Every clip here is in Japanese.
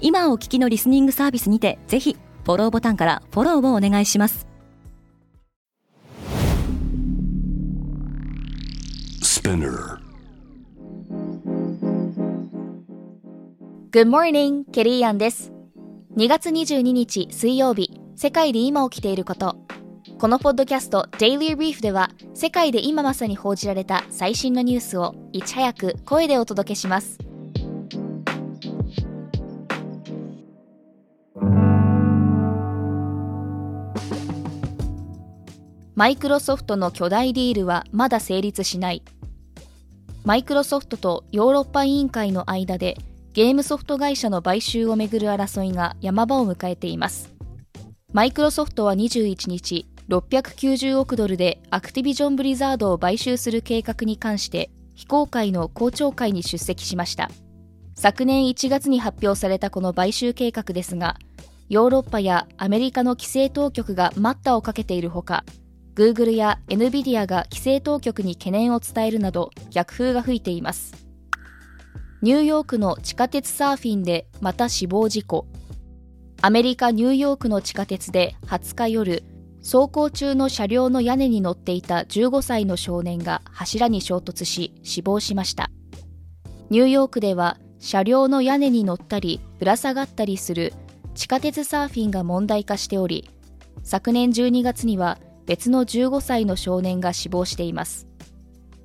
今お聞きのリスニングサービスにてぜひフォローボタンからフォローをお願いします Good morning, ケリーアンです。2月22日水曜日、世界で今起きていること。このポッドキャスト Daily Brief では、世界で今まさに報じられた最新のニュースをいち早く声でお届けします。マイクロソフトの巨大ディールはまだ成立しない。マイクロソフトとヨーロッパ委員会の間でゲームソフト会社の買収をめぐる争いが山場を迎えています。マイクロソフトは21日、690億ドルでアクティビジョン・ブリザードを買収する計画に関して非公開の公聴会に出席しました。昨年1月に発表されたこの買収計画ですが、ヨーロッパやアメリカの規制当局が待ったをかけているほか、Google や NVIDIA が規制当局に懸念を伝えるなど逆風が吹いています。ニューヨークの地下鉄サーフィンでまた死亡事故。アメリカ・ニューヨークの地下鉄で20日夜、走行中の車両の屋根に乗っていた15歳の少年が柱に衝突し死亡しました。ニューヨークでは車両の屋根に乗ったりぶら下がったりする地下鉄サーフィンが問題化しており、昨年12月には別の15歳の少年が死亡しています。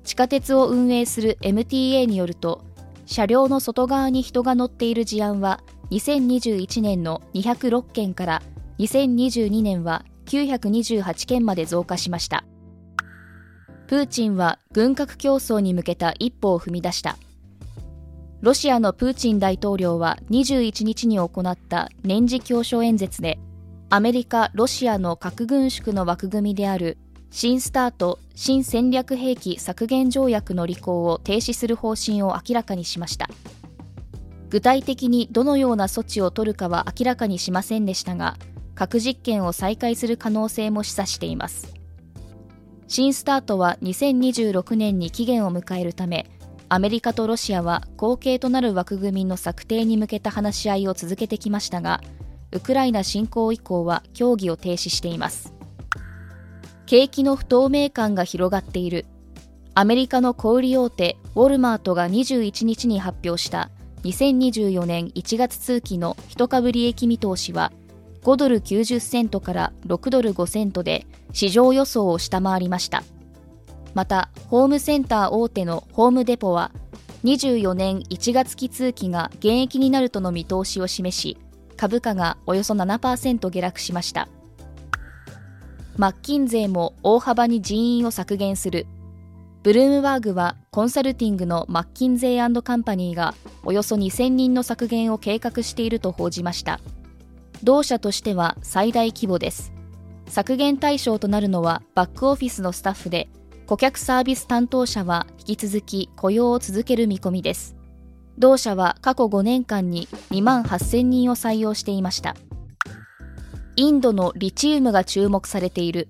地下鉄を運営する MTA によると、車両の外側に人が乗っている事案は2021年の206件から2022年は928件まで増加しましたプーチンは軍拡競争に向けた一歩を踏み出したロシアのプーチン大統領は21日に行った年次教書演説でアメリカ・ロシアの核軍縮の枠組みである新スタート新戦略兵器削減条約の履行を停止する方針を明らかにしました。具体的にどのような措置を取るかは明らかにしませんでしたが核実験を再開する可能性も示唆しています。新スタートは2026年に期限を迎えるためアメリカとロシアは後継となる枠組みの策定に向けた話し合いを続けてきましたがウクライナ侵攻以降は協議を停止しています。景気の不透明感が広がっている。アメリカの小売大手ウォルマートが21日に発表した2024年1月通期の一株利益見通しは5ドル90セントから6ドル5セントで市場予想を下回りました。またホームセンター大手のホームデポは24年1月期通期が減益になるとの見通しを示し株価がおよそ7%下落しましたマッキンゼーも大幅に人員を削減する。ブルームバーグはコンサルティングのマッキンゼーカンパニーがおよそ2000人の削減を計画していると報じました。同社としては最大規模です。削減対象となるのはバックオフィスのスタッフで、顧客サービス担当者は引き続き雇用を続ける見込みです。同社は過去5年間に2万8000人を採用していました。インドのリチウムが注目されている。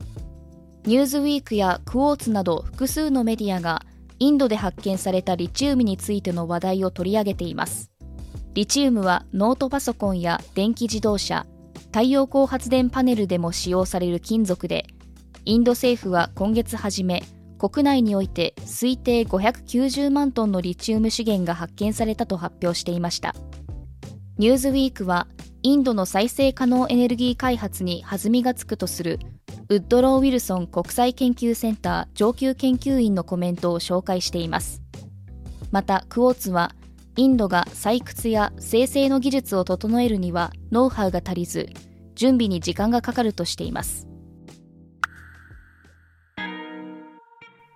ニューズウィークやクォーツなど複数のメディアがインドで発見されたリチウムについての話題を取り上げています。リチウムはノートパソコンや電気自動車、太陽光発電パネルでも使用される金属で、インド政府は今月初め、国内において推定590万トンのリチウム資源が発見されたと発表していました。ニューズウィークはインドの再生可能エネルギー開発に弾みがつくとするウッドロー・ウィルソン国際研究センター上級研究員のコメントを紹介していますまたクォーツはインドが採掘や生成の技術を整えるにはノウハウが足りず準備に時間がかかるとしています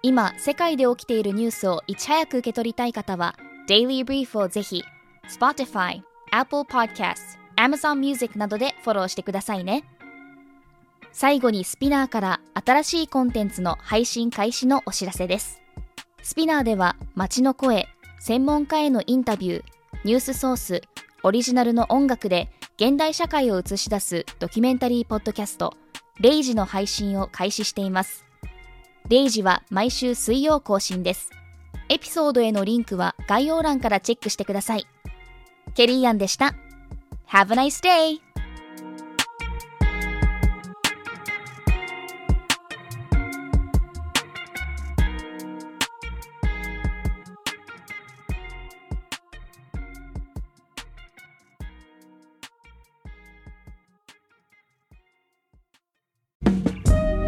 今世界で起きているニュースをいち早く受け取りたい方は Daily Brief をぜひ Spotify、Apple Podcasts Amazon Music などでフォローしてくださいね。最後にスピナーから新しいコンテンツの配信開始のお知らせです。スピナーでは街の声、専門家へのインタビュー、ニュースソース、オリジナルの音楽で現代社会を映し出すドキュメンタリーポッドキャスト、レイジの配信を開始しています。レイジは毎週水曜更新です。エピソードへのリンクは概要欄からチェックしてください。ケリーアンでした。Have a nice day!